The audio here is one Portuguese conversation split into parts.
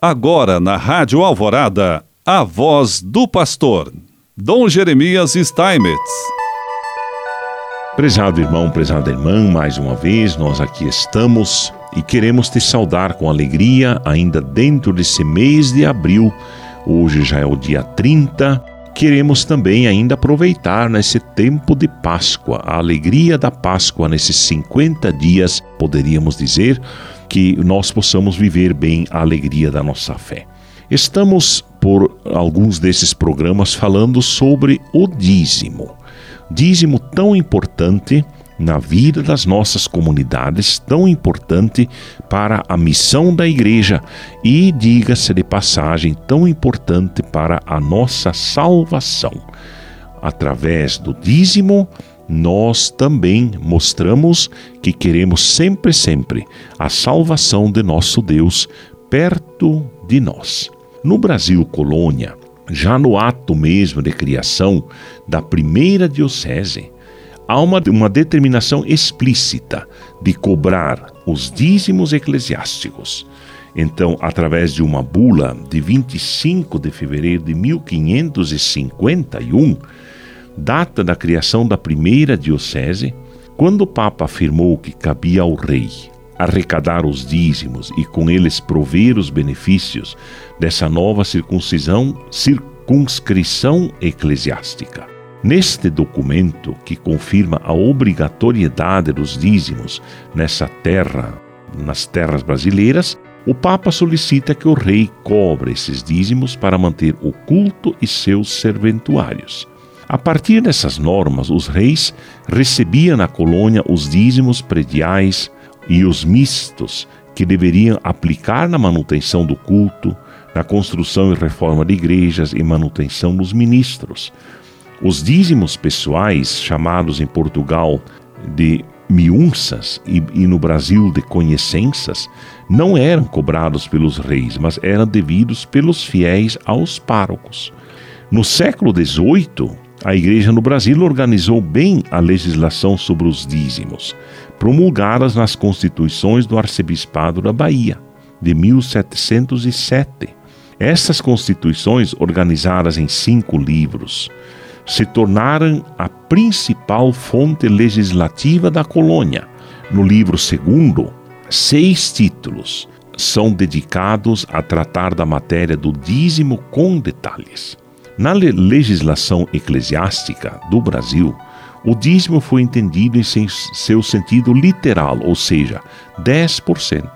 Agora na Rádio Alvorada, a voz do pastor, Dom Jeremias Steinmetz. Prezado irmão, prezada irmã, mais uma vez nós aqui estamos e queremos te saudar com alegria ainda dentro desse mês de abril. Hoje já é o dia 30. Queremos também ainda aproveitar nesse tempo de Páscoa, a alegria da Páscoa nesses 50 dias, poderíamos dizer, que nós possamos viver bem a alegria da nossa fé. Estamos, por alguns desses programas, falando sobre o dízimo. Dízimo tão importante na vida das nossas comunidades, tão importante para a missão da igreja e, diga-se de passagem, tão importante para a nossa salvação. Através do dízimo, nós também mostramos que queremos sempre, sempre a salvação de nosso Deus perto de nós. No Brasil colônia, já no ato mesmo de criação da primeira diocese, há uma, uma determinação explícita de cobrar os dízimos eclesiásticos. Então, através de uma bula de 25 de fevereiro de 1551, data da criação da primeira diocese, quando o Papa afirmou que cabia ao rei arrecadar os dízimos e com eles prover os benefícios dessa nova circuncisão, circunscrição eclesiástica. Neste documento, que confirma a obrigatoriedade dos dízimos nessa terra, nas terras brasileiras, o Papa solicita que o rei cobre esses dízimos para manter o culto e seus serventuários. A partir dessas normas, os reis recebiam na colônia os dízimos prediais e os mistos que deveriam aplicar na manutenção do culto, na construção e reforma de igrejas e manutenção dos ministros. Os dízimos pessoais, chamados em Portugal de miunças e, e, no Brasil de conhecenças, não eram cobrados pelos reis, mas eram devidos pelos fiéis aos párocos. No século XVIII, a Igreja no Brasil organizou bem a legislação sobre os dízimos, promulgadas nas constituições do Arcebispado da Bahia, de 1707. Essas constituições, organizadas em cinco livros, se tornaram a principal fonte legislativa da colônia. No livro segundo, seis títulos são dedicados a tratar da matéria do dízimo com detalhes. Na legislação eclesiástica do Brasil, o dízimo foi entendido em seu sentido literal, ou seja, 10%.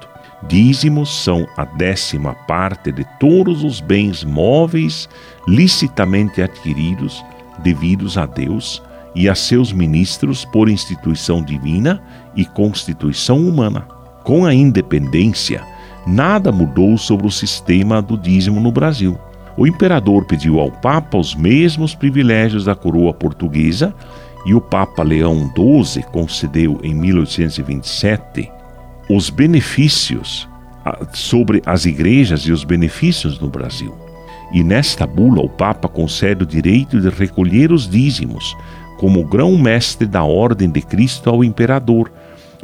Dízimos são a décima parte de todos os bens móveis licitamente adquiridos devidos a Deus e a seus ministros por instituição divina e constituição humana. Com a independência, nada mudou sobre o sistema do dízimo no Brasil o imperador pediu ao Papa os mesmos privilégios da coroa portuguesa e o Papa Leão XII concedeu em 1827 os benefícios sobre as igrejas e os benefícios no Brasil. E nesta bula, o Papa concede o direito de recolher os dízimos, como grão-mestre da Ordem de Cristo ao imperador,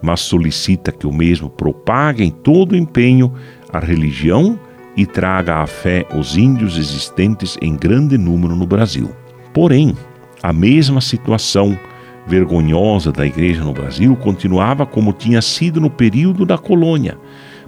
mas solicita que o mesmo propague em todo empenho a religião e traga à fé os índios existentes em grande número no Brasil. Porém, a mesma situação vergonhosa da igreja no Brasil continuava como tinha sido no período da colônia,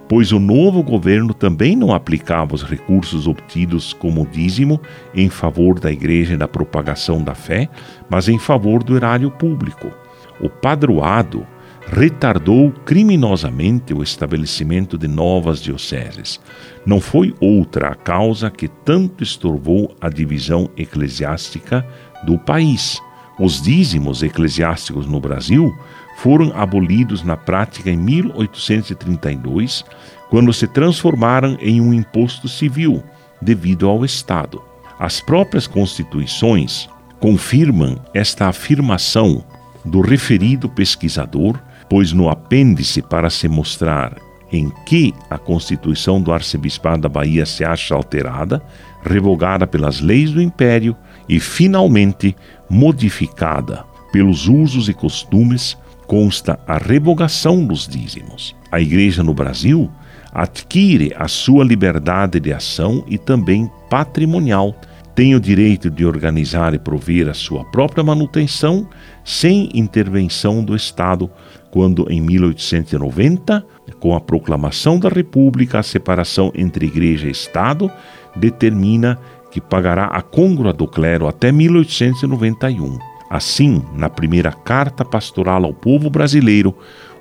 pois o novo governo também não aplicava os recursos obtidos como dízimo em favor da igreja e da propagação da fé, mas em favor do erário público. O padroado retardou criminosamente o estabelecimento de novas dioceses. Não foi outra a causa que tanto estorvou a divisão eclesiástica do país. Os dízimos eclesiásticos no Brasil foram abolidos na prática em 1832, quando se transformaram em um imposto civil devido ao Estado. As próprias constituições confirmam esta afirmação do referido pesquisador pois no apêndice para se mostrar em que a Constituição do Arcebispado da Bahia se acha alterada, revogada pelas leis do Império e finalmente modificada pelos usos e costumes, consta a revogação dos dízimos. A Igreja no Brasil adquire a sua liberdade de ação e também patrimonial. Tem o direito de organizar e prover a sua própria manutenção sem intervenção do Estado, quando em 1890, com a proclamação da República, a separação entre Igreja e Estado determina que pagará a côngrua do clero até 1891. Assim, na primeira carta pastoral ao povo brasileiro,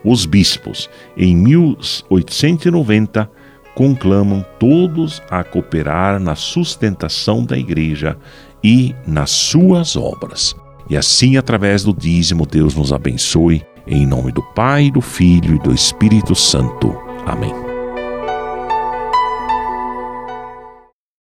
os bispos, em 1890, conclamam todos a cooperar na sustentação da igreja e nas suas obras. E assim, através do dízimo, Deus nos abençoe. Em nome do Pai, do Filho e do Espírito Santo. Amém.